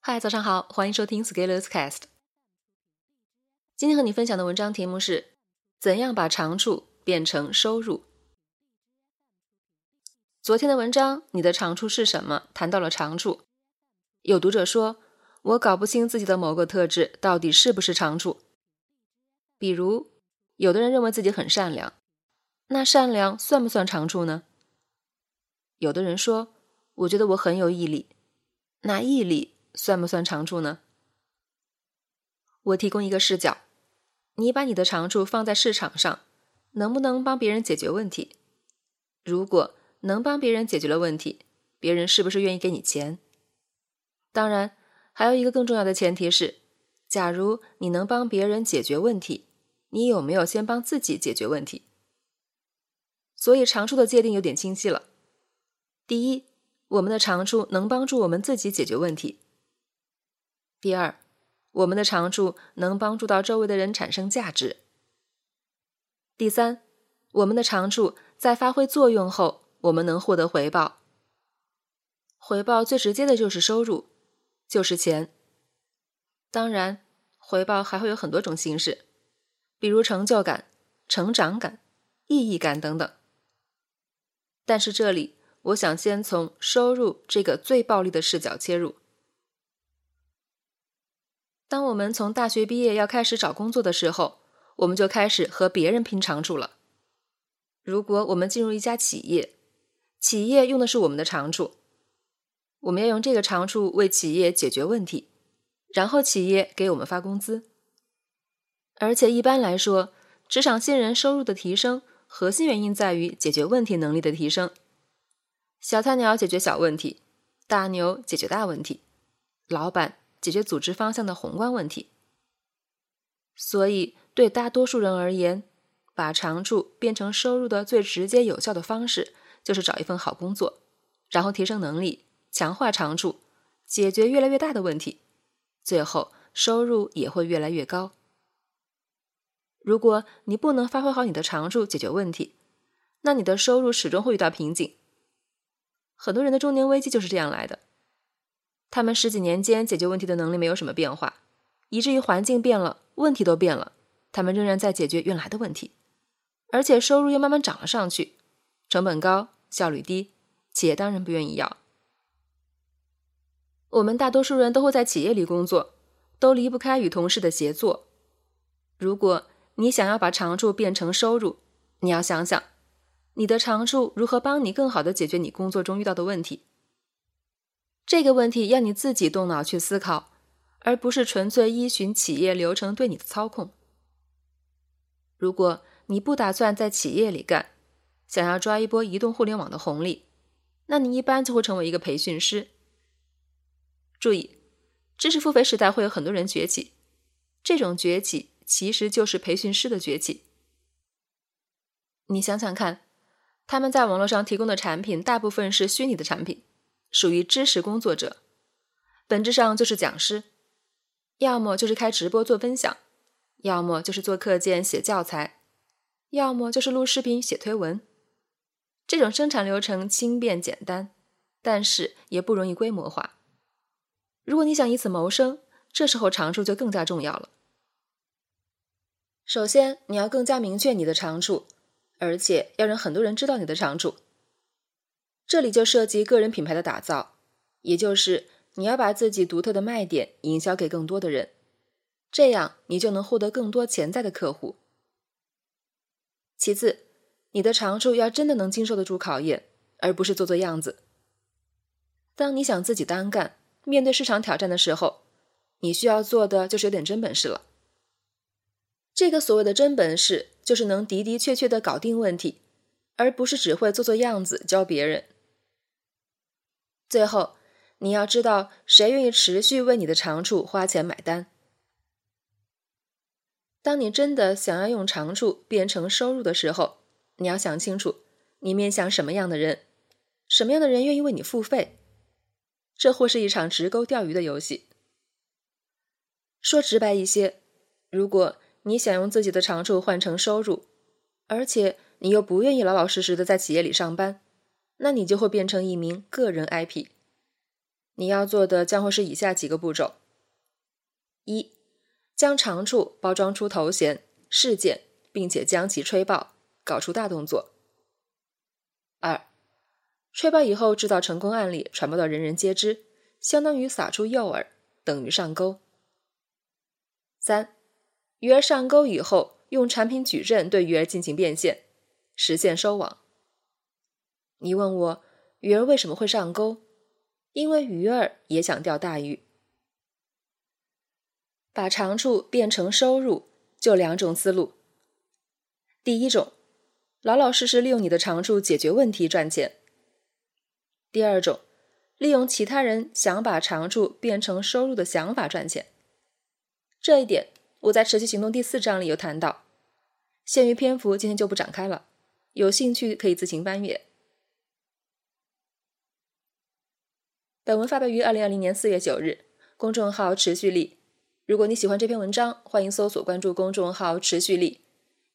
嗨，早上好，欢迎收听 Scalers Cast。今天和你分享的文章题目是：怎样把长处变成收入？昨天的文章，你的长处是什么？谈到了长处，有读者说，我搞不清自己的某个特质到底是不是长处。比如，有的人认为自己很善良，那善良算不算长处呢？有的人说，我觉得我很有毅力，那毅力。算不算长处呢？我提供一个视角，你把你的长处放在市场上，能不能帮别人解决问题？如果能帮别人解决了问题，别人是不是愿意给你钱？当然，还有一个更重要的前提是，假如你能帮别人解决问题，你有没有先帮自己解决问题？所以长处的界定有点清晰了。第一，我们的长处能帮助我们自己解决问题。第二，我们的长处能帮助到周围的人产生价值。第三，我们的长处在发挥作用后，我们能获得回报。回报最直接的就是收入，就是钱。当然，回报还会有很多种形式，比如成就感、成长感、意义感等等。但是这里，我想先从收入这个最暴力的视角切入。当我们从大学毕业要开始找工作的时候，我们就开始和别人拼长处了。如果我们进入一家企业，企业用的是我们的长处，我们要用这个长处为企业解决问题，然后企业给我们发工资。而且一般来说，职场新人收入的提升，核心原因在于解决问题能力的提升。小菜鸟解决小问题，大牛解决大问题，老板。解决组织方向的宏观问题，所以对大多数人而言，把长处变成收入的最直接有效的方式，就是找一份好工作，然后提升能力，强化长处，解决越来越大的问题，最后收入也会越来越高。如果你不能发挥好你的长处解决问题，那你的收入始终会遇到瓶颈。很多人的中年危机就是这样来的。他们十几年间解决问题的能力没有什么变化，以至于环境变了，问题都变了，他们仍然在解决原来的问题，而且收入又慢慢涨了上去，成本高，效率低，企业当然不愿意要。我们大多数人都会在企业里工作，都离不开与同事的协作。如果你想要把长处变成收入，你要想想，你的长处如何帮你更好的解决你工作中遇到的问题。这个问题要你自己动脑去思考，而不是纯粹依循企业流程对你的操控。如果你不打算在企业里干，想要抓一波移动互联网的红利，那你一般就会成为一个培训师。注意，知识付费时代会有很多人崛起，这种崛起其实就是培训师的崛起。你想想看，他们在网络上提供的产品大部分是虚拟的产品。属于知识工作者，本质上就是讲师，要么就是开直播做分享，要么就是做课件写教材，要么就是录视频写推文。这种生产流程轻便简单，但是也不容易规模化。如果你想以此谋生，这时候长处就更加重要了。首先，你要更加明确你的长处，而且要让很多人知道你的长处。这里就涉及个人品牌的打造，也就是你要把自己独特的卖点营销给更多的人，这样你就能获得更多潜在的客户。其次，你的长处要真的能经受得住考验，而不是做做样子。当你想自己单干，面对市场挑战的时候，你需要做的就是有点真本事了。这个所谓的真本事，就是能的的确确的搞定问题，而不是只会做做样子教别人。最后，你要知道谁愿意持续为你的长处花钱买单。当你真的想要用长处变成收入的时候，你要想清楚，你面向什么样的人，什么样的人愿意为你付费。这或是一场直钩钓鱼的游戏。说直白一些，如果你想用自己的长处换成收入，而且你又不愿意老老实实的在企业里上班。那你就会变成一名个人 IP，你要做的将会是以下几个步骤：一、将长处包装出头衔、事件，并且将其吹爆，搞出大动作；二、吹爆以后制造成功案例，传播到人人皆知，相当于撒出诱饵，等于上钩；三、鱼儿上钩以后，用产品矩阵对鱼儿进行变现，实现收网。你问我鱼儿为什么会上钩？因为鱼儿也想钓大鱼。把长处变成收入，就两种思路。第一种，老老实实利用你的长处解决问题赚钱。第二种，利用其他人想把长处变成收入的想法赚钱。这一点我在持续行动第四章里有谈到，限于篇幅，今天就不展开了。有兴趣可以自行翻阅。本文发表于二零二零年四月九日，公众号持续力。如果你喜欢这篇文章，欢迎搜索关注公众号持续力，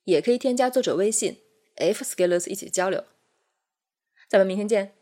也可以添加作者微信 f scalers 一起交流。咱们明天见。